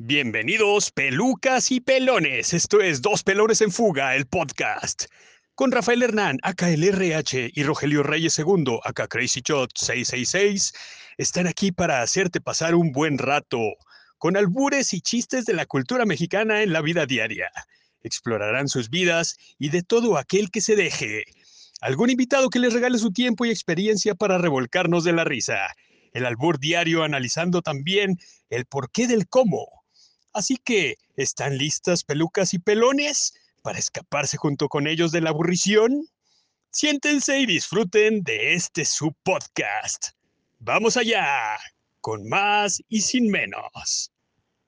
Bienvenidos, pelucas y pelones. Esto es Dos Pelones en Fuga, el podcast. Con Rafael Hernán, acá el RH, y Rogelio Reyes II, acá Crazy Shot 666, están aquí para hacerte pasar un buen rato, con albures y chistes de la cultura mexicana en la vida diaria. Explorarán sus vidas y de todo aquel que se deje. Algún invitado que les regale su tiempo y experiencia para revolcarnos de la risa. El albur diario analizando también el porqué del cómo Así que, ¿están listas pelucas y pelones para escaparse junto con ellos de la aburrición? Siéntense y disfruten de este su podcast. Vamos allá, con más y sin menos.